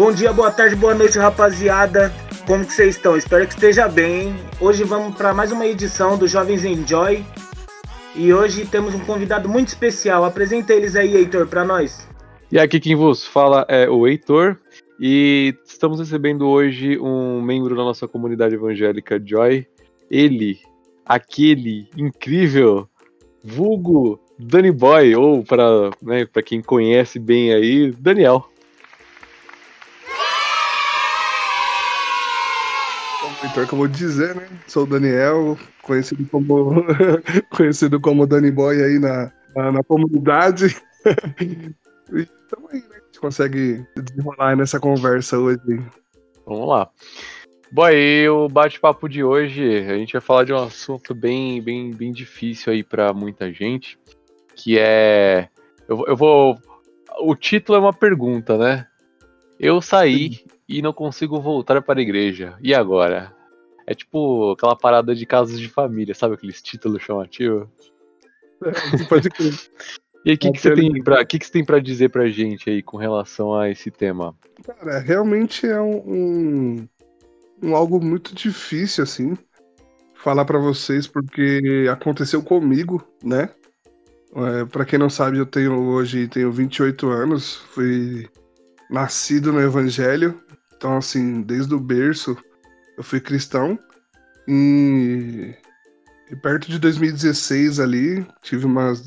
Bom dia, boa tarde, boa noite, rapaziada. Como que vocês estão? Espero que esteja bem. Hoje vamos para mais uma edição do Jovens Enjoy. E hoje temos um convidado muito especial. Apresenta eles aí, Heitor, para nós. E aqui quem vos fala é o Heitor. E estamos recebendo hoje um membro da nossa comunidade evangélica Joy. Ele, aquele incrível, vulgo Danny Boy, ou para né, quem conhece bem aí, Daniel. Heitor acabou de dizer, né? Sou o Daniel, conhecido como conhecido como Danny Boy aí na, na, na comunidade. e tamo aí, né? A gente consegue desenrolar nessa conversa hoje. Vamos lá. Boy, o bate-papo de hoje, a gente vai falar de um assunto bem, bem, bem difícil aí para muita gente, que é, eu, eu vou, o título é uma pergunta, né? Eu saí e não consigo voltar para a igreja. E agora? É tipo aquela parada de casos de família, sabe aqueles títulos chamativos? É, pode crer. E aí, o que, que, você tem pra, que, que você tem pra dizer pra gente aí com relação a esse tema? Cara, realmente é um, um, um algo muito difícil, assim, falar para vocês, porque aconteceu comigo, né? É, para quem não sabe, eu tenho hoje tenho 28 anos, fui nascido no Evangelho, então assim, desde o berço eu fui cristão e, e perto de 2016 ali tive umas,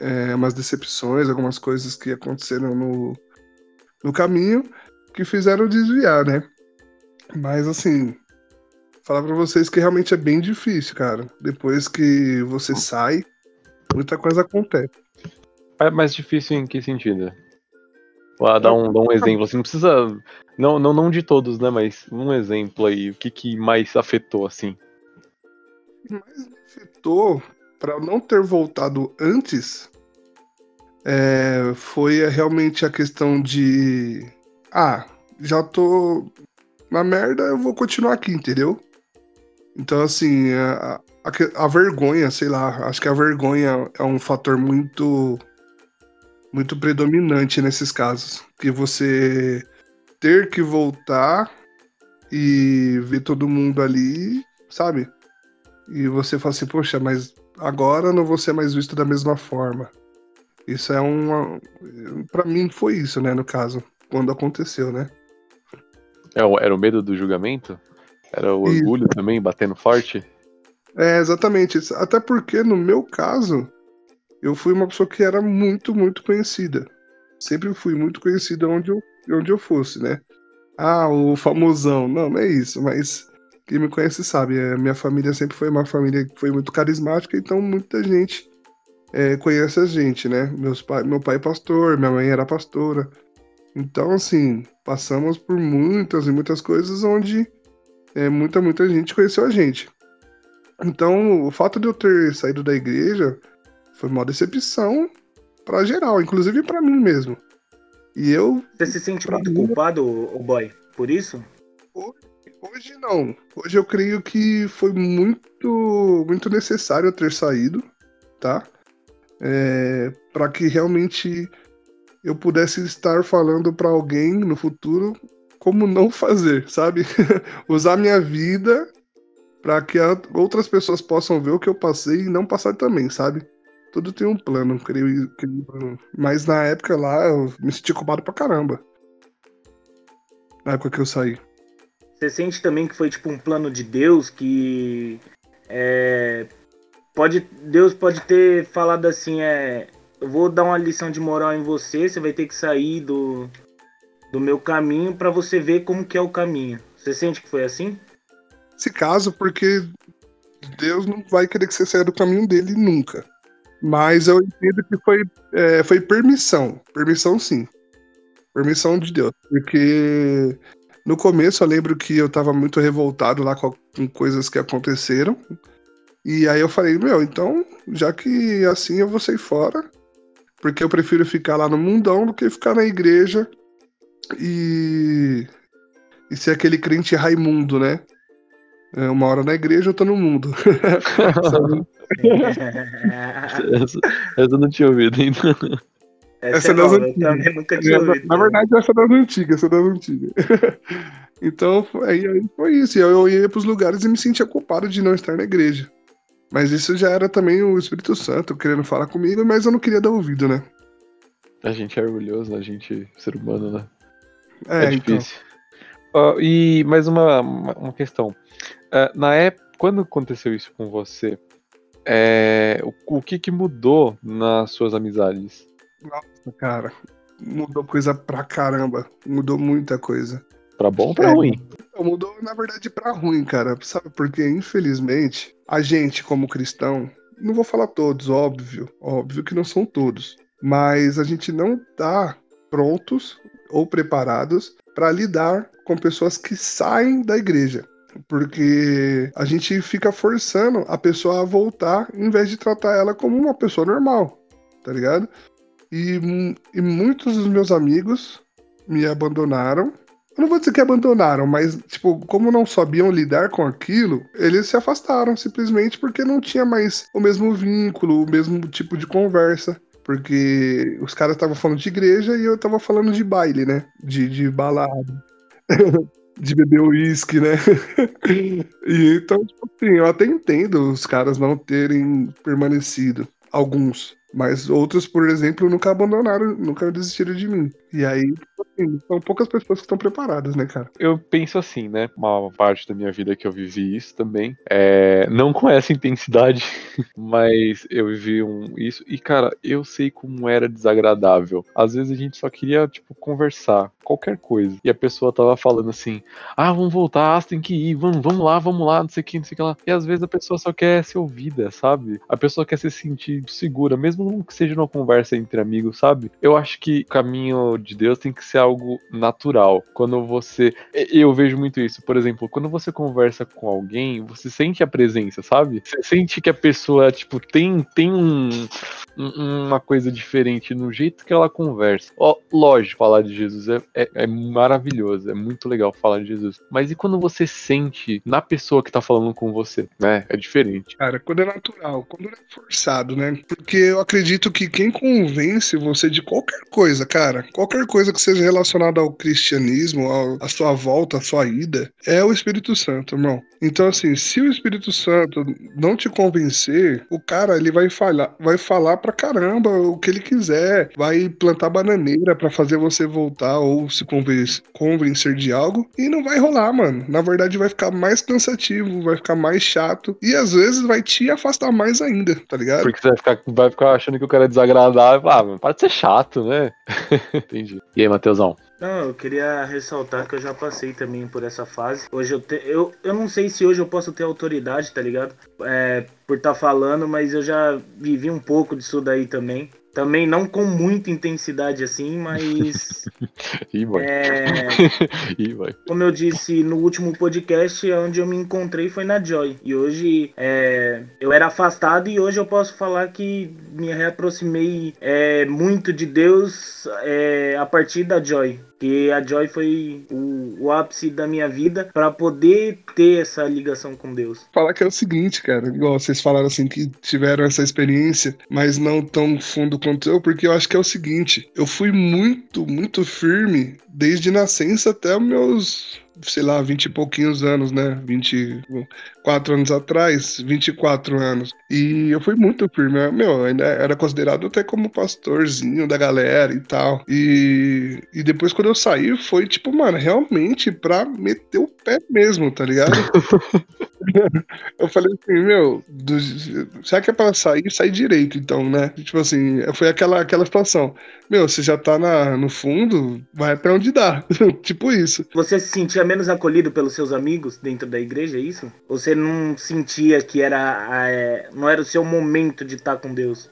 é, umas decepções, algumas coisas que aconteceram no, no caminho que fizeram desviar, né? Mas assim, falar para vocês que realmente é bem difícil, cara. Depois que você sai, muita coisa acontece. É mais difícil em que sentido? Vou dar um, um exemplo, assim, não precisa. Não, não, não de todos, né? Mas um exemplo aí, o que, que mais afetou, assim? O que mais me afetou, para não ter voltado antes, é, foi realmente a questão de. Ah, já tô na merda, eu vou continuar aqui, entendeu? Então, assim, a, a, a vergonha, sei lá, acho que a vergonha é um fator muito muito predominante nesses casos. Que você ter que voltar e ver todo mundo ali, sabe? E você fala assim, poxa, mas agora não vou ser mais visto da mesma forma. Isso é uma. para mim foi isso, né, no caso, quando aconteceu, né? É, era o medo do julgamento? Era o orgulho e... também batendo forte? É, exatamente. Até porque no meu caso, eu fui uma pessoa que era muito, muito conhecida. Sempre fui muito conhecida onde eu, onde eu fosse, né? Ah, o famosão. Não, não é isso, mas quem me conhece sabe. A minha família sempre foi uma família que foi muito carismática, então muita gente é, conhece a gente, né? Meus pai, meu pai é pastor, minha mãe era pastora. Então, assim, passamos por muitas e muitas coisas onde é, muita, muita gente conheceu a gente. Então, o fato de eu ter saído da igreja foi uma decepção para geral, inclusive para mim mesmo. E eu. Você se sente muito mim, culpado, o boy, por isso? Hoje, não. Hoje eu creio que foi muito, muito necessário eu ter saído, tá? É, para que realmente eu pudesse estar falando para alguém no futuro como não fazer, sabe? Usar minha vida para que outras pessoas possam ver o que eu passei e não passar também, sabe? Tudo tem um plano, creio, creio. Mas na época lá, eu me senti culpado pra caramba. Na época que eu saí. Você sente também que foi tipo um plano de Deus que é, pode Deus pode ter falado assim é eu vou dar uma lição de moral em você você vai ter que sair do, do meu caminho para você ver como que é o caminho você sente que foi assim se caso porque Deus não vai querer que você saia do caminho dele nunca mas eu entendo que foi, é, foi permissão. Permissão, sim. Permissão de Deus. Porque no começo eu lembro que eu tava muito revoltado lá com, com coisas que aconteceram. E aí eu falei, meu, então, já que assim eu vou sair fora. Porque eu prefiro ficar lá no mundão do que ficar na igreja e, e ser aquele crente Raimundo, né? É, uma hora na igreja, outra no mundo. essa, essa eu não tinha ouvido ainda. Essa, Essa é é das nova, antigas. também nunca tinha Na, ouvido. na verdade, essa é das antigas, essa é das antigas. então, foi, aí, aí foi isso. Eu, eu ia pros lugares e me sentia culpado de não estar na igreja. Mas isso já era também o Espírito Santo querendo falar comigo, mas eu não queria dar ouvido, né? A gente é orgulhoso, a gente, ser humano, né? É, É, então. difícil. Ó, e mais uma, uma, uma questão. É, na época, quando aconteceu isso com você, é, o, o que que mudou nas suas amizades? Nossa, cara. Mudou coisa pra caramba. Mudou muita coisa. Pra bom ou pra É. ruim? Mudou, na verdade, pra ruim, cara. Sabe? Porque, infelizmente, a gente, como cristão, não vou falar todos, óbvio. Óbvio que não são todos. Mas a gente não tá prontos ou preparados para lidar com pessoas que saem da igreja. Porque a gente fica forçando a pessoa a voltar em vez de tratar ela como uma pessoa normal, tá ligado? E, e muitos dos meus amigos me abandonaram eu não vou dizer que abandonaram, mas, tipo, como não sabiam lidar com aquilo, eles se afastaram simplesmente porque não tinha mais o mesmo vínculo, o mesmo tipo de conversa. Porque os caras estavam falando de igreja e eu tava falando de baile, né? De, de balada. de beber uísque, né? e então, tipo assim, eu até entendo os caras não terem permanecido. Alguns. Mas outros, por exemplo, nunca abandonaram, nunca desistiram de mim. E aí, tipo assim, são poucas pessoas que estão preparadas, né, cara? Eu penso assim, né? Uma parte da minha vida que eu vivi isso também. É, não com essa intensidade, mas eu vivi um, isso. E, cara, eu sei como era desagradável. Às vezes a gente só queria, tipo, conversar, qualquer coisa. E a pessoa tava falando assim: ah, vamos voltar, você tem que ir, vamos, vamos lá, vamos lá, não sei o que, não sei o que lá. E às vezes a pessoa só quer ser ouvida, sabe? A pessoa quer se sentir segura, mesmo que seja numa conversa entre amigos, sabe? Eu acho que o caminho de Deus tem que ser algo natural. Quando você. Eu vejo muito isso. Por exemplo, quando você conversa com alguém, você sente a presença, sabe? Você sente que a pessoa, tipo, tem, tem um, um- uma coisa diferente no jeito que ela conversa. Ó, lógico, falar de Jesus é, é, é maravilhoso, é muito legal falar de Jesus. Mas e quando você sente na pessoa que tá falando com você, né? É diferente. Cara, quando é natural, quando é forçado, né? Porque eu acredito que quem convence você de qualquer coisa, cara, qualquer coisa que seja relacionada ao cristianismo, ao- à sua volta, à sua ida, é o Espírito Santo, irmão. Então, assim, se o Espírito Santo não te convencer, o cara ele vai falar, vai falar pra caramba o que ele quiser, vai plantar bananeira pra fazer você voltar ou se conven- convencer de algo e não vai rolar, mano. Na verdade, vai ficar mais cansativo, vai ficar mais chato e às vezes vai te afastar mais ainda, tá ligado? Porque você vai ficar, vai ficar achando que o cara é desagradável. Ah, mano, para de ser chato, né? Entendi. E aí, Matheusão? Não, eu queria ressaltar que eu já passei também por essa fase. Hoje eu te... eu, eu não sei se hoje eu posso ter autoridade, tá ligado? É, por estar falando, mas eu já vivi um pouco disso daí também. Também não com muita intensidade assim, mas Ih, vai. é, Ih, vai. como eu disse no último podcast, onde eu me encontrei foi na Joy. E hoje é, eu era afastado e hoje eu posso falar que me reaproximei é, muito de Deus é, a partir da Joy. Que a Joy foi o, o ápice da minha vida para poder ter essa ligação com Deus. falar que é o seguinte, cara, igual vocês falaram assim que tiveram essa experiência, mas não tão fundo quanto eu, porque eu acho que é o seguinte, eu fui muito, muito firme desde nascença até meus, sei lá, vinte e pouquinhos anos, né? 24 anos atrás, 24 anos. E eu fui muito firme, meu, ainda era considerado até como pastorzinho da galera e tal. E, e depois quando eu saí, foi tipo, mano, realmente pra meter o pé mesmo, tá ligado? Eu falei assim, meu, do, será que é pra sair? Sai direito, então, né? Tipo assim, foi aquela, aquela situação. Meu, você já tá na, no fundo, vai até onde dá. tipo isso. Você se sentia menos acolhido pelos seus amigos dentro da igreja, é isso? Você não sentia que era é, não era o seu momento de estar com Deus?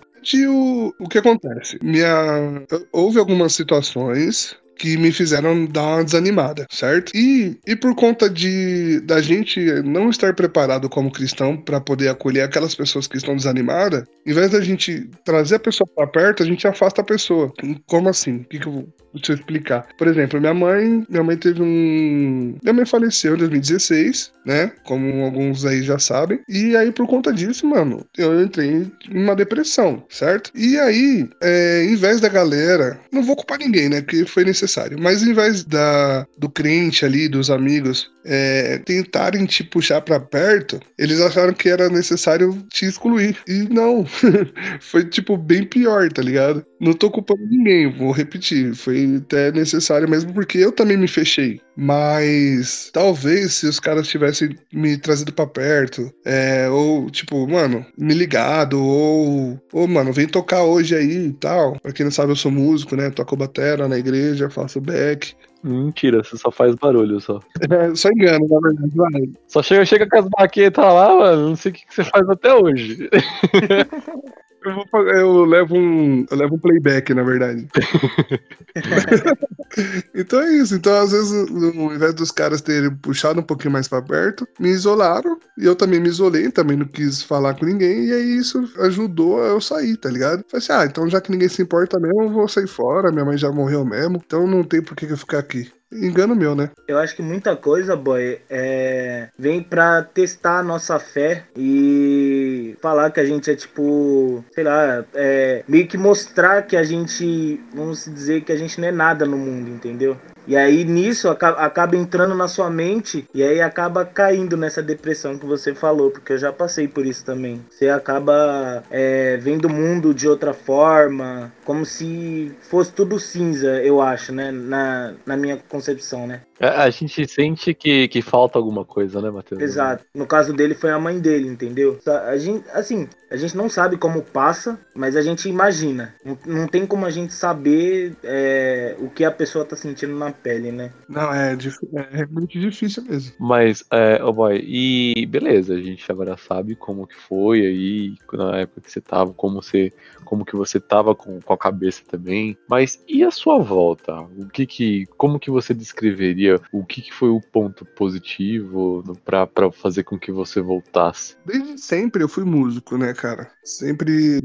O, o que acontece? Minha, houve algumas situações que me fizeram dar uma desanimada, certo? E, e por conta de da gente não estar preparado como cristão para poder acolher aquelas pessoas que estão desanimadas, em vez da gente trazer a pessoa para perto, a gente afasta a pessoa. Como assim? O que, que eu vou Deixa eu explicar. Por exemplo, minha mãe, minha mãe teve um. Minha mãe faleceu em 2016, né? Como alguns aí já sabem. E aí, por conta disso, mano, eu entrei em uma depressão, certo? E aí, é, em vez da galera, não vou culpar ninguém, né? Que foi necessário. Mas em vez da, do crente ali, dos amigos, é, tentarem te puxar para perto, eles acharam que era necessário te excluir. E não. foi, tipo, bem pior, tá ligado? Não tô culpando ninguém, vou repetir. Foi até necessário mesmo porque eu também me fechei. Mas talvez se os caras tivessem me trazido para perto, é, ou tipo, mano, me ligado, ou, ou, mano, vem tocar hoje aí e tal. Pra quem não sabe, eu sou músico, né? Toco batera na igreja, faço back. Mentira, você só faz barulho só. É, só engano, na verdade, vai. Só chega, chega com as baquetas lá, mano, não sei o que, que você faz até hoje. Eu, vou, eu, levo um, eu levo um playback, na verdade. então é isso. Então, às vezes, ao invés dos caras terem puxado um pouquinho mais para perto, me isolaram. E eu também me isolei, também não quis falar com ninguém. E aí isso ajudou a eu sair, tá ligado? Falei assim: ah, então já que ninguém se importa mesmo, eu vou sair fora. Minha mãe já morreu mesmo. Então não tem por que eu ficar aqui. Engano meu, né? Eu acho que muita coisa, boy, é... vem pra testar a nossa fé e falar que a gente é tipo, sei lá, é... meio que mostrar que a gente, vamos dizer, que a gente não é nada no mundo, entendeu? E aí nisso acaba entrando na sua mente e aí acaba caindo nessa depressão que você falou, porque eu já passei por isso também. Você acaba é, vendo o mundo de outra forma, como se fosse tudo cinza, eu acho, né? Na, na minha concepção, né? É, a gente sente que, que falta alguma coisa, né, Matheus? Exato. No caso dele foi a mãe dele, entendeu? A gente, assim, a gente não sabe como passa, mas a gente imagina. Não, não tem como a gente saber é, o que a pessoa tá sentindo na pele, né? Não, é, é muito difícil mesmo. Mas, é, oh boy, e beleza, a gente agora sabe como que foi aí, na época que você tava, como você, como que você tava com, com a cabeça também. Mas e a sua volta? O que que, como que você descreveria o que, que foi o ponto positivo para fazer com que você voltasse? Desde sempre eu fui músico, né, cara? Sempre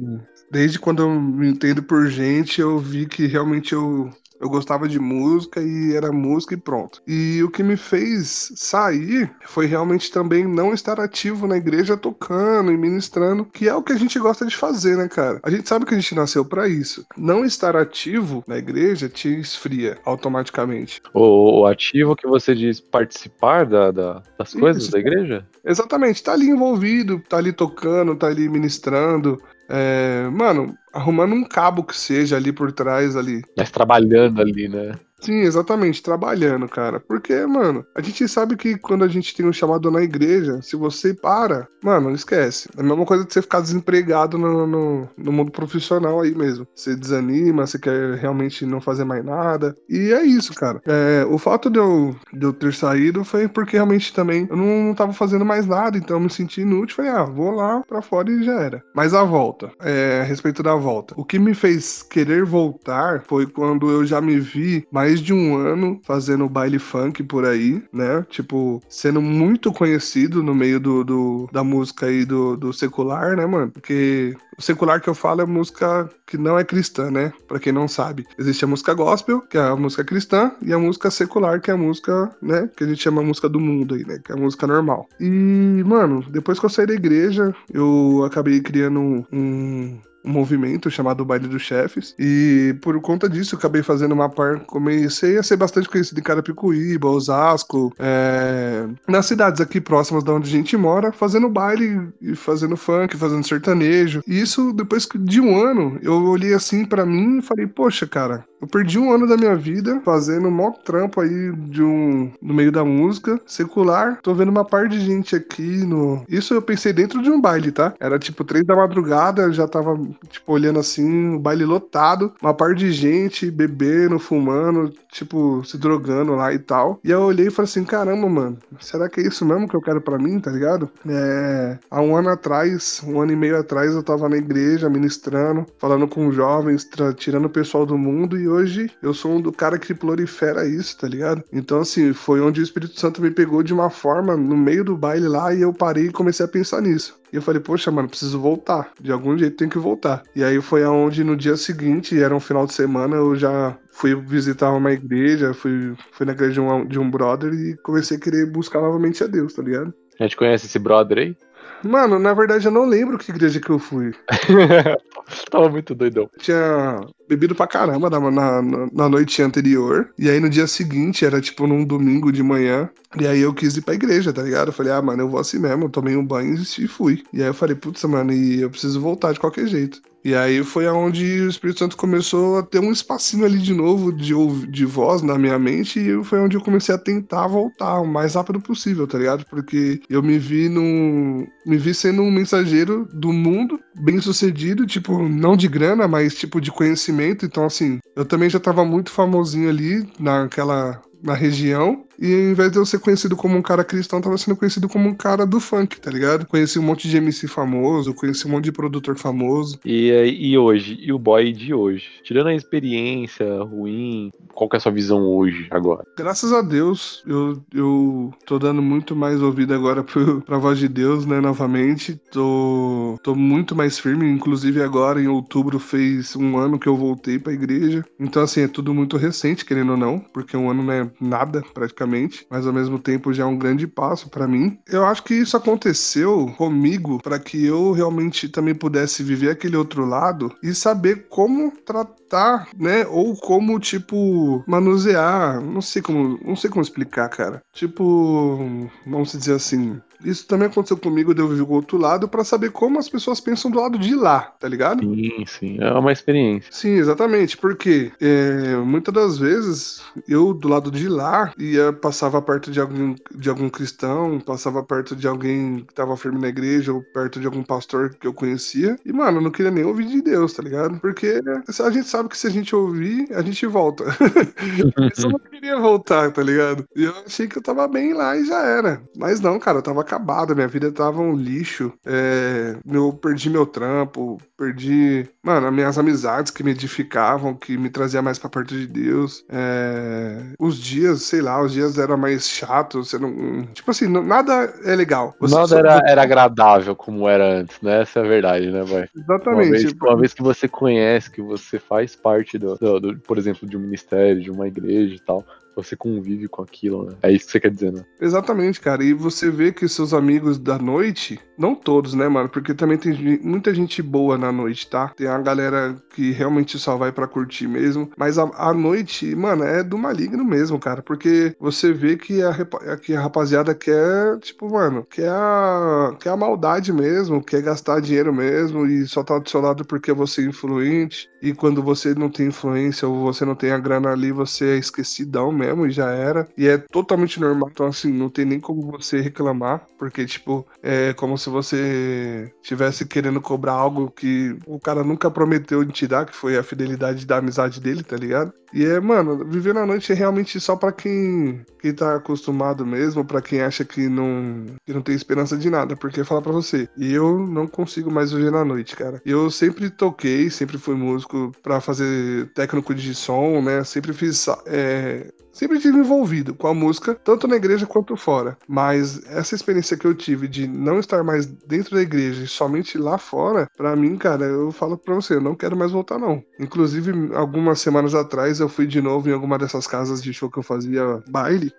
desde quando eu me entendo por gente, eu vi que realmente eu eu gostava de música e era música e pronto. E o que me fez sair foi realmente também não estar ativo na igreja tocando e ministrando, que é o que a gente gosta de fazer, né, cara? A gente sabe que a gente nasceu para isso. Não estar ativo na igreja te esfria automaticamente. O, ativo que você diz participar da, da das coisas isso. da igreja? Exatamente, tá ali envolvido, tá ali tocando, tá ali ministrando, é, mano, arrumando um cabo que seja ali por trás ali. Mas trabalhando ali, né? Sim, exatamente, trabalhando, cara. Porque, mano, a gente sabe que quando a gente tem um chamado na igreja, se você para, mano, esquece. É a mesma coisa de você ficar desempregado no, no, no, mundo profissional aí mesmo. Você desanima, você quer realmente não fazer mais nada. E é isso, cara. É, o fato de eu, de eu ter saído foi porque realmente também eu não, não tava fazendo mais nada, então eu me senti inútil. Falei, ah, vou lá pra fora e já era. Mas a volta, é, a respeito da volta. O que me fez querer voltar foi quando eu já me vi mais mais de um ano fazendo baile funk por aí, né? Tipo, sendo muito conhecido no meio do, do da música aí do, do secular, né, mano? Porque o secular que eu falo é música que não é cristã, né? Pra quem não sabe. Existe a música gospel, que é a música cristã, e a música secular, que é a música, né? Que a gente chama música do mundo aí, né? Que é a música normal. E, mano, depois que eu saí da igreja, eu acabei criando um, um movimento chamado Baile dos Chefes. E por conta disso, eu acabei fazendo uma par. Comecei a ser bastante conhecido em Carapicuíba, Osasco, é... nas cidades aqui próximas da onde a gente mora, fazendo baile fazendo funk, fazendo sertanejo. E isso, depois de um ano, eu olhei assim para mim e falei, poxa, cara, eu perdi um ano da minha vida fazendo um mó trampo aí de um no meio da música secular. Tô vendo uma par de gente aqui no. Isso eu pensei dentro de um baile, tá? Era tipo três da madrugada, já tava tipo, olhando assim, o baile lotado, uma par de gente bebendo, fumando, tipo, se drogando lá e tal. E eu olhei e falei assim, caramba, mano, será que é isso mesmo que eu quero para mim, tá ligado? É, há um ano atrás, um ano e meio atrás, eu tava na igreja ministrando, falando com jovens, tirando o pessoal do mundo, e hoje eu sou um do cara que prolifera isso, tá ligado? Então, assim, foi onde o Espírito Santo me pegou de uma forma no meio do baile lá e eu parei e comecei a pensar nisso. E eu falei, poxa, mano, preciso voltar. De algum jeito tem que voltar. E aí foi aonde no dia seguinte, era um final de semana, eu já fui visitar uma igreja, fui, fui na igreja de um, de um brother e comecei a querer buscar novamente a Deus, tá ligado? A gente conhece esse brother aí? Mano, na verdade eu não lembro que igreja que eu fui. Tava muito doidão. Tinha bebido pra caramba na, na, na, noite anterior. E aí no dia seguinte, era tipo num domingo de manhã. E aí eu quis ir pra igreja, tá ligado? Eu falei, ah, mano, eu vou assim mesmo. Eu tomei um banho e fui. E aí eu falei, putz, mano, e eu preciso voltar de qualquer jeito. E aí foi aonde o Espírito Santo começou a ter um espacinho ali de novo de, de voz na minha mente e foi onde eu comecei a tentar voltar o mais rápido possível, tá ligado? Porque eu me vi num. me vi sendo um mensageiro do mundo, bem sucedido, tipo, não de grana, mas tipo de conhecimento. Então, assim, eu também já tava muito famosinho ali naquela na região. E ao invés de eu ser conhecido como um cara cristão, tava sendo conhecido como um cara do funk, tá ligado? Conheci um monte de MC famoso, conheci um monte de produtor famoso. E, e hoje? E o boy de hoje? Tirando a experiência ruim, qual que é a sua visão hoje, agora? Graças a Deus, eu, eu tô dando muito mais ouvido agora pro, pra voz de Deus, né, novamente. Tô, tô muito mais firme, inclusive agora em outubro fez um ano que eu voltei pra igreja. Então, assim, é tudo muito recente, querendo ou não, porque um ano não é nada, praticamente, mas ao mesmo tempo já é um grande passo para mim. Eu acho que isso aconteceu comigo para que eu realmente também pudesse viver aquele outro lado e saber como tratar, né? Ou como, tipo, manusear. Não sei como. Não sei como explicar, cara. Tipo, vamos dizer assim isso também aconteceu comigo, de eu viver do outro lado para saber como as pessoas pensam do lado de lá, tá ligado? Sim, sim, é uma experiência. Sim, exatamente, porque é, muitas das vezes eu do lado de lá ia passava perto de algum, de algum cristão, passava perto de alguém que tava firme na igreja ou perto de algum pastor que eu conhecia e mano, eu não queria nem ouvir de Deus, tá ligado? Porque a gente sabe que se a gente ouvir, a gente volta. eu não queria voltar, tá ligado? E eu achei que eu tava bem lá e já era. Mas não, cara, eu tava acabado, minha vida tava um lixo. É, eu perdi meu trampo, perdi, mano, as minhas amizades que me edificavam, que me trazia mais pra perto de Deus. É, os dias, sei lá, os dias eram mais chatos, você não, tipo assim, nada é legal. Você nada só... era, era agradável como era antes, né? Essa é a verdade, né, vai? Exatamente. Uma vez, uma vez, que você conhece, que você faz parte do, do, do, por exemplo, de um ministério, de uma igreja e tal, você convive com aquilo, né? É isso que você quer dizer, né? Exatamente, cara. E você vê que seus amigos da noite, não todos, né, mano? Porque também tem muita gente boa na noite, tá? Tem a galera que realmente só vai para curtir mesmo. Mas a, a, noite, mano, é do maligno mesmo, cara. Porque você vê que a, que a rapaziada quer, tipo, mano, quer a, quer a maldade mesmo, quer gastar dinheiro mesmo e só tá do seu lado porque você é influente. E quando você não tem influência ou você não tem a grana ali, você é esquecidão mesmo mesmo e já era. E é totalmente normal. Então, assim, não tem nem como você reclamar, porque, tipo, é como se você tivesse querendo cobrar algo que o cara nunca prometeu te dar, que foi a fidelidade da amizade dele, tá ligado? E é, mano, viver na noite é realmente só para quem, quem tá acostumado mesmo, para quem acha que não, que não tem esperança de nada. Porque falar para você, eu não consigo mais viver na noite, cara. Eu sempre toquei, sempre fui músico para fazer técnico de som, né? Sempre fiz é, sempre tive envolvido com a música, tanto na igreja quanto fora. Mas essa experiência que eu tive de não estar mais dentro da igreja e somente lá fora, para mim, cara, eu falo pra você, eu não quero mais voltar, não. Inclusive, algumas semanas atrás eu fui de novo em alguma dessas casas de show que eu fazia baile.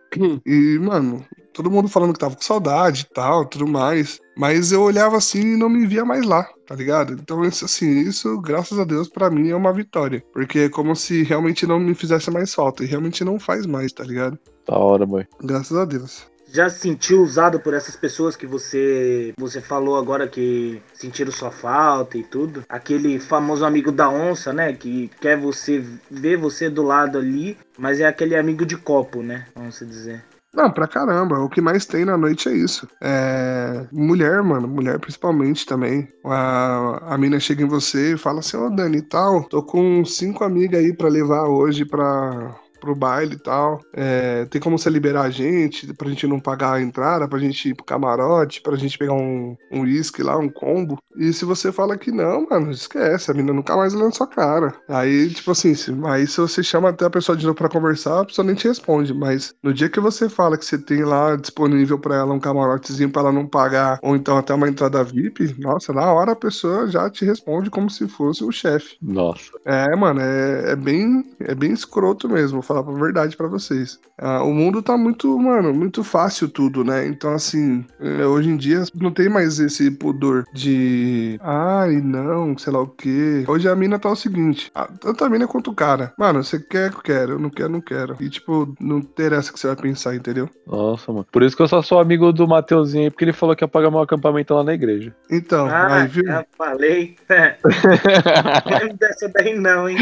E, mano, todo mundo falando que tava com saudade e tal, tudo mais. Mas eu olhava assim e não me via mais lá, tá ligado? Então, assim, isso, graças a Deus, para mim é uma vitória. Porque é como se realmente não me fizesse mais falta. E realmente não faz mais, tá ligado? Da hora, boy. Graças a Deus. Já se sentiu usado por essas pessoas que você você falou agora que sentiram sua falta e tudo? Aquele famoso amigo da onça, né? Que quer você ver você do lado ali, mas é aquele amigo de copo, né? Vamos dizer. Não, pra caramba. O que mais tem na noite é isso. É... Mulher, mano. Mulher principalmente também. A, a mina chega em você e fala assim, ô oh, Dani, tal, tô com cinco amigas aí pra levar hoje pra pro baile e tal. É, tem como você liberar a gente, pra gente não pagar a entrada, pra gente ir pro camarote, pra gente pegar um uísque um lá, um combo. E se você fala que não, mano, esquece, a menina nunca mais olha na sua cara. Aí, tipo assim, se, aí se você chama até a pessoa de novo pra conversar, a pessoa nem te responde. Mas no dia que você fala que você tem lá disponível pra ela um camarotezinho pra ela não pagar, ou então até uma entrada VIP, nossa, na hora a pessoa já te responde como se fosse o chefe. Nossa. É, mano, é, é, bem, é bem escroto mesmo falar a verdade para vocês. Ah, o mundo tá muito, mano, muito fácil tudo, né? Então, assim, é, hoje em dia não tem mais esse pudor de. Ai, não, sei lá o quê. Hoje a mina tá o seguinte: tanto a mina quanto o cara. Mano, você quer, eu quero. Eu não quero, não quero. E, tipo, não interessa o que você vai pensar, entendeu? Nossa, mano. Por isso que eu só sou amigo do Mateuzinho aí, porque ele falou que ia pagar meu acampamento lá na igreja. Então, ah, aí, viu? Já falei. não dessa daí não, hein?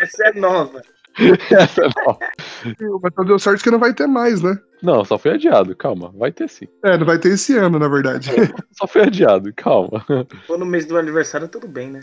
Essa é nova. Essa não. Mas deu sorte que não vai ter mais, né? Não, só foi adiado, calma. Vai ter sim. É, não vai ter esse ano, na verdade. só foi adiado, calma. For no mês do aniversário, tudo bem, né?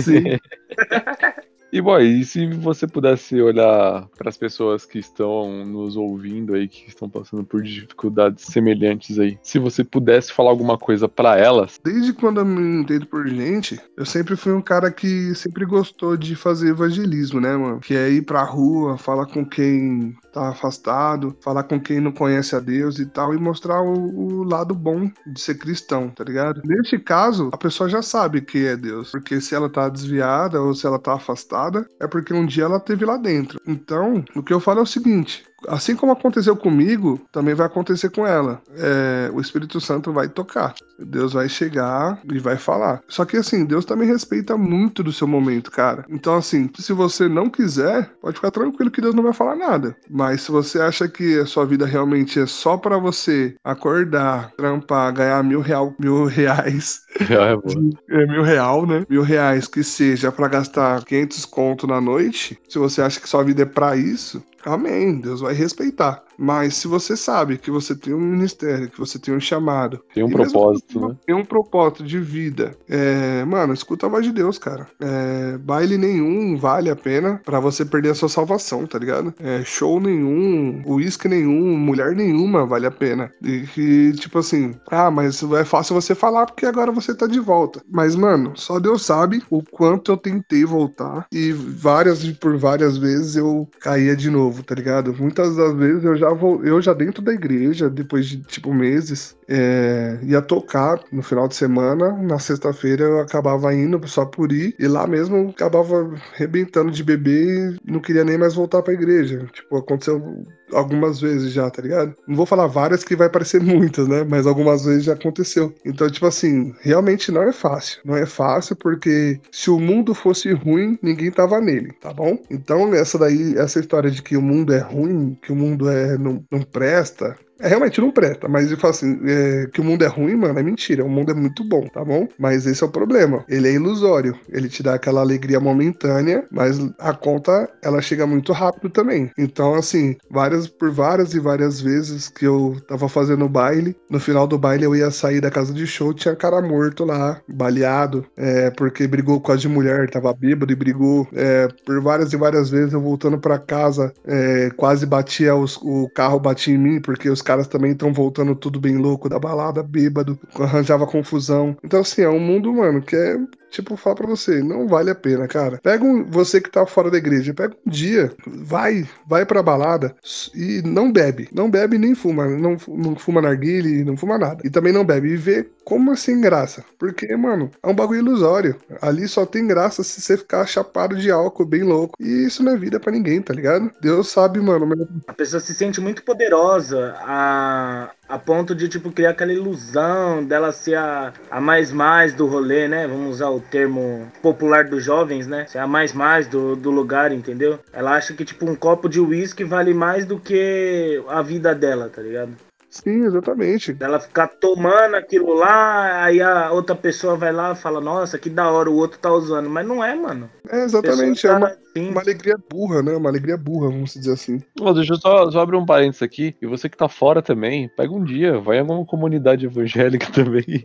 Sim. E, boy, e se você pudesse olhar para as pessoas que estão nos ouvindo aí, que estão passando por dificuldades semelhantes aí, se você pudesse falar alguma coisa para elas? Desde quando eu me entendo por gente, eu sempre fui um cara que sempre gostou de fazer evangelismo, né, mano? Que é ir pra rua, falar com quem tá afastado, falar com quem não conhece a Deus e tal, e mostrar o, o, lado bom de ser cristão, tá ligado? Neste caso, a pessoa já sabe que é Deus, porque se ela tá desviada ou se ela tá afastada, é porque um dia ela teve lá dentro. Então, o que eu falo é o seguinte: assim como aconteceu comigo, também vai acontecer com ela. É, o Espírito Santo vai tocar. Deus vai chegar e vai falar. Só que assim, Deus também respeita muito do seu momento, cara. Então, assim, se você não quiser, pode ficar tranquilo que Deus não vai falar nada. Mas se você acha que a sua vida realmente é só para você acordar, trampar, ganhar mil, real, mil reais. É, é, mil real, né? Mil reais que seja para gastar 500 conto na noite. Se você acha que sua vida é para isso, Amém. Deus vai respeitar. Mas se você sabe que você tem um ministério, que você tem um chamado. Tem um propósito, né? Tem um propósito de vida. É, mano, escuta a voz de Deus, cara. É, baile nenhum vale a pena para você perder a sua salvação, tá ligado? É, show nenhum, uísque nenhum, mulher nenhuma vale a pena. E que, tipo assim, ah, mas é fácil você falar porque agora você tá de volta. Mas, mano, só Deus sabe o quanto eu tentei voltar e várias por várias vezes eu caía de novo, tá ligado? Muitas das vezes eu já eu já dentro da igreja, depois de tipo meses, é, ia tocar no final de semana. Na sexta-feira eu acabava indo só por ir, e lá mesmo acabava rebentando de beber e não queria nem mais voltar pra igreja. Tipo, aconteceu algumas vezes já, tá ligado? Não vou falar várias que vai parecer muitas, né? Mas algumas vezes já aconteceu. Então, tipo assim, realmente não é fácil. Não é fácil porque se o mundo fosse ruim, ninguém tava nele, tá bom? Então, essa daí, essa história de que o mundo é ruim, que o mundo é não, não presta, é, realmente não presta, mas eu falo assim, é, que o mundo é ruim, mano, é mentira. O mundo é muito bom, tá bom? Mas esse é o problema. Ele é ilusório. Ele te dá aquela alegria momentânea, mas a conta, ela chega muito rápido também. Então, assim, várias por várias e várias vezes que eu tava fazendo baile, no final do baile eu ia sair da casa de show, tinha cara morto lá, baleado, é, porque brigou com a de mulher, tava bêbado e brigou. É, por várias e várias vezes eu voltando para casa, é, quase batia os, o carro batia em mim, porque os caras também estão voltando tudo bem louco da balada, bêbado, arranjava confusão. Então, assim, é um mundo, mano, que é tipo, falar pra você, não vale a pena, cara. Pega um, você que tá fora da igreja, pega um dia, vai, vai pra balada e não bebe. Não bebe nem fuma. Não, não fuma narguile, não fuma nada. E também não bebe. E vê como assim graça. Porque, mano, é um bagulho ilusório. Ali só tem graça se você ficar chapado de álcool, bem louco. E isso não é vida para ninguém, tá ligado? Deus sabe, mano. Mas... A pessoa se sente muito poderosa. A, a ponto de, tipo, criar aquela ilusão dela ser a, a mais mais do rolê, né? Vamos usar o termo popular dos jovens, né? Ser a mais mais do, do lugar, entendeu? Ela acha que, tipo, um copo de uísque vale mais do que a vida dela, tá ligado? Sim, exatamente. Ela ficar tomando aquilo lá, aí a outra pessoa vai lá e fala, nossa, que da hora, o outro tá usando. Mas não é, mano. É, exatamente. É uma, assim. uma alegria burra, né? Uma alegria burra, vamos dizer assim. Oh, deixa eu só, só abrir um parênteses aqui. E você que tá fora também, pega um dia, vai em alguma comunidade evangélica também.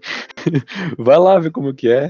vai lá ver como que é.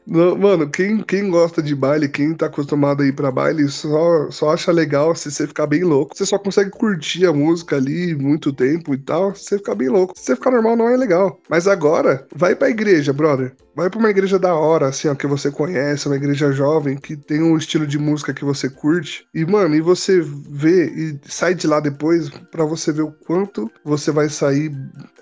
Mano, quem, quem gosta de baile, quem tá acostumado a ir pra baile, só, só acha legal se você ficar bem louco. Você só consegue curtir a música ali muito tempo e tal, se você ficar bem louco. Se você ficar normal, não é legal. Mas agora, vai pra igreja, brother. Vai pra uma igreja da hora, assim, ó, que você conhece, uma igreja jovem, que tem um estilo de música que você curte. E, mano, e você vê e sai de lá depois para você ver o quanto você vai sair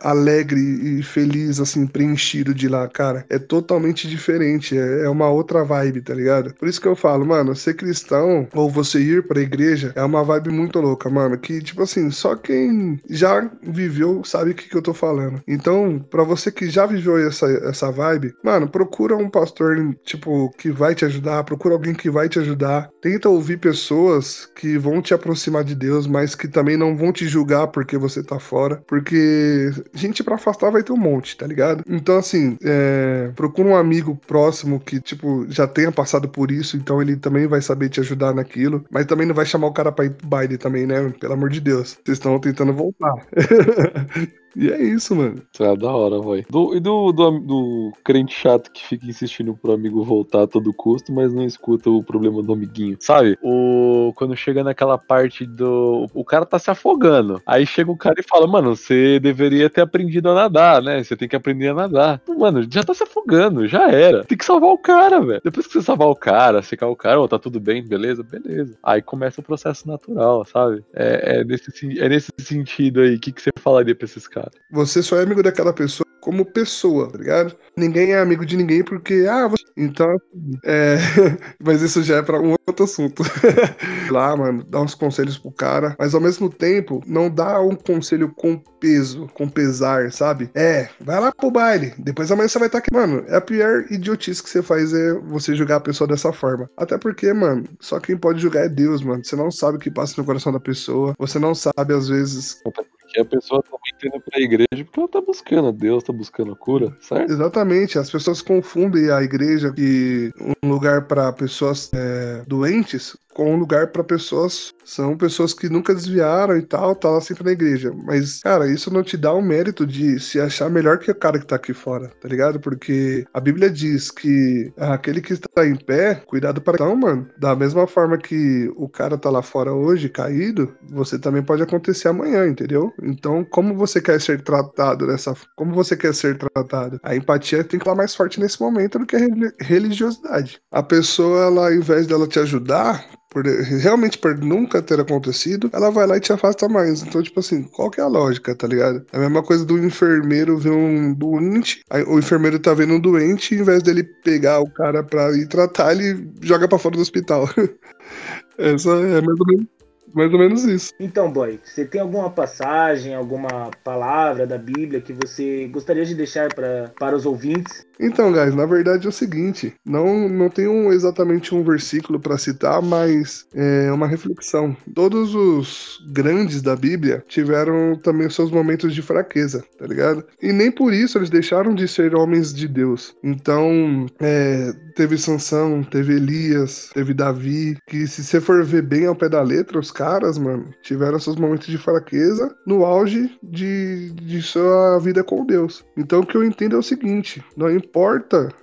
alegre e feliz, assim, preenchido de lá, cara. É totalmente diferente, é, é uma outra vibe, tá ligado? Por isso que eu falo, mano, ser cristão ou você ir pra igreja é uma vibe muito louca, mano. Que, tipo assim, só quem já viveu sabe o que, que eu tô falando. Então, para você que já viveu essa, essa vibe, Mano, procura um pastor, tipo, que vai te ajudar, procura alguém que vai te ajudar. Tenta ouvir pessoas que vão te aproximar de Deus, mas que também não vão te julgar porque você tá fora. Porque gente para afastar vai ter um monte, tá ligado? Então, assim, é, procura um amigo próximo que, tipo, já tenha passado por isso, então ele também vai saber te ajudar naquilo. Mas também não vai chamar o cara pra ir pro baile também, né? Pelo amor de Deus. Vocês estão tentando voltar. E é isso, mano. Tá da hora, vai. Do, e do, do, do, crente chato que fica insistindo pro amigo voltar a todo custo, mas não escuta o problema do amiguinho. Sabe? O, quando chega naquela parte do. O cara tá se afogando. Aí chega o cara e fala, mano, você deveria ter aprendido a nadar, né? Você tem que aprender a nadar. Mano, já tá se afogando, já era. Tem que salvar o cara, velho. Depois que você salvar o cara, secar o cara, ó, tá tudo bem, beleza? Beleza. Aí começa o processo natural, sabe? É, é nesse, é nesse sentido aí. O que, que você falaria pra esses caras? Cara. Você só é amigo daquela pessoa como pessoa, tá ligado? Ninguém é amigo de ninguém porque, ah, você... então, é... mas isso já é pra um outro assunto. Lá, mano, dá uns conselhos pro cara, mas ao mesmo tempo, não dá um conselho com peso, com pesar, sabe? É, vai lá pro baile, depois amanhã você vai estar tá aqui. Mano, é a pior idiotice que você faz é você julgar a pessoa dessa forma. Até porque, mano, só quem pode julgar é Deus, mano. Você não sabe o que passa no coração da pessoa, você não sabe, às vezes, que a pessoa também indo pra igreja porque ela tá buscando Deus, tá buscando a cura, certo? Exatamente. As pessoas confundem a igreja que um lugar para pessoas é, doentes com um lugar para pessoas. São pessoas que nunca desviaram e tal, tá lá sempre na igreja. Mas, cara, isso não te dá o mérito de se achar melhor que o cara que tá aqui fora, tá ligado? Porque a Bíblia diz que aquele que está em pé, cuidado para então, mano. Da mesma forma que o cara tá lá fora hoje, caído, você também pode acontecer amanhã, entendeu? Então, como você quer ser tratado dessa. Como você quer ser tratado? A empatia tem que estar mais forte nesse momento do que a religiosidade. A pessoa, ela, ao invés dela te ajudar, por realmente por nunca ter acontecido, ela vai lá e te afasta mais. Então, tipo assim, qual que é a lógica, tá ligado? É a mesma coisa do enfermeiro ver um doente, aí o enfermeiro tá vendo um doente, e, ao invés dele pegar o cara pra ir tratar, ele joga para fora do hospital. Essa é mais ou menos mais ou menos isso. Então, boy, você tem alguma passagem, alguma palavra da Bíblia que você gostaria de deixar pra, para os ouvintes? Então, guys, na verdade é o seguinte: não, não tenho exatamente um versículo para citar, mas é uma reflexão. Todos os grandes da Bíblia tiveram também seus momentos de fraqueza, tá ligado? E nem por isso eles deixaram de ser homens de Deus. Então, é, teve Sansão, teve Elias, teve Davi, que se você for ver bem ao pé da letra, os caras, mano, tiveram seus momentos de fraqueza no auge de, de sua vida com Deus. Então, o que eu entendo é o seguinte: não importa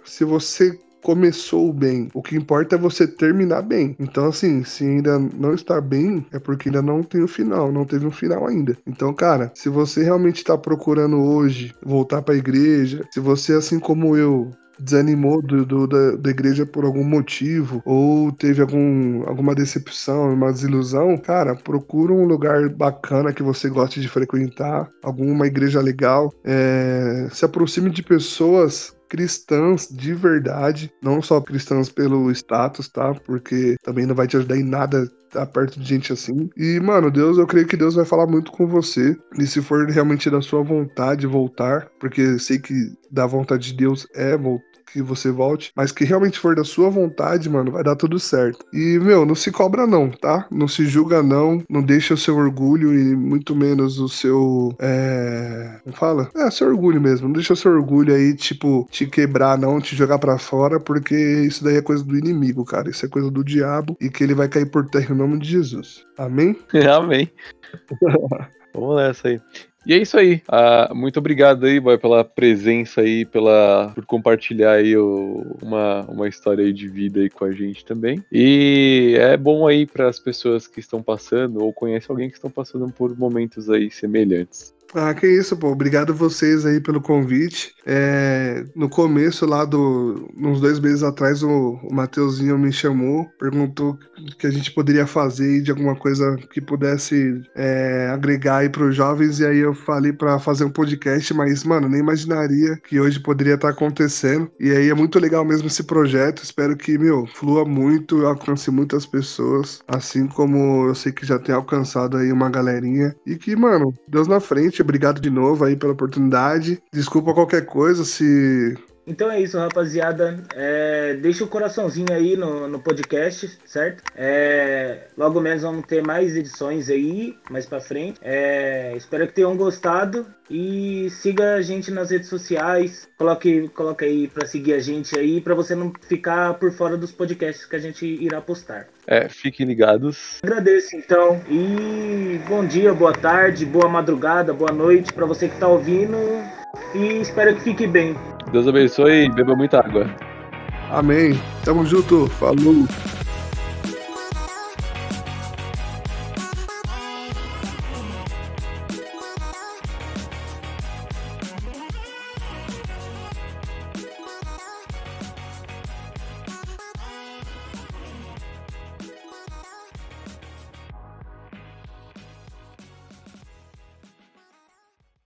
se você começou bem. O que importa é você terminar bem. Então, assim, se ainda não está bem, é porque ainda não tem o final, não teve um final ainda. Então, cara, se você realmente está procurando hoje voltar para a igreja, se você, assim como eu, desanimou do, do, da, da, igreja por algum motivo, ou teve algum, alguma decepção, uma desilusão, cara, procura um lugar bacana que você goste de frequentar, alguma igreja legal, é, se aproxime de pessoas cristãs de verdade, não só cristãs pelo status, tá? Porque também não vai te ajudar em nada estar perto de gente assim. E, mano, Deus, eu creio que Deus vai falar muito com você. E se for realmente da sua vontade voltar, porque sei que da vontade de Deus é que você volte, mas que realmente for da sua vontade, mano, vai dar tudo certo. E, meu, não se cobra não, tá? Não se julga não, não deixa o seu orgulho e muito menos o seu, é... Como fala? É, seu orgulho mesmo. Não deixa o seu orgulho aí, tipo, te quebrar não, te jogar para fora, porque isso daí é coisa do inimigo, cara. Isso é coisa do diabo e que ele vai cair por terra em nome de Jesus. Amém? Amém. Vamos nessa aí. E é isso aí. Ah, muito obrigado aí, boy, pela presença aí, pela, por compartilhar aí o, uma, uma história aí de vida aí com a gente também. E é bom aí para as pessoas que estão passando ou conhecem alguém que estão passando por momentos aí semelhantes. Ah, que isso, pô. Obrigado vocês aí pelo convite. É, no começo lá do. Uns dois meses atrás, o, o Mateuzinho me chamou, perguntou que a gente poderia fazer de alguma coisa que pudesse é, agregar aí pros jovens. E aí eu falei para fazer um podcast, mas, mano, nem imaginaria que hoje poderia estar tá acontecendo. E aí é muito legal mesmo esse projeto. Espero que, meu, flua muito, alcance muitas pessoas. Assim como eu sei que já tem alcançado aí uma galerinha. E que, mano, Deus na frente Obrigado de novo aí pela oportunidade. Desculpa qualquer coisa se então é isso, rapaziada. É, deixa o coraçãozinho aí no, no podcast, certo? É, logo menos vamos ter mais edições aí, mais pra frente. É, espero que tenham gostado e siga a gente nas redes sociais. Coloque, coloque aí pra seguir a gente aí, pra você não ficar por fora dos podcasts que a gente irá postar. É, fiquem ligados. Agradeço então e bom dia, boa tarde, boa madrugada, boa noite para você que tá ouvindo e espero que fique bem. Deus abençoe e beba muita água. Amém. Tamo junto. Falou.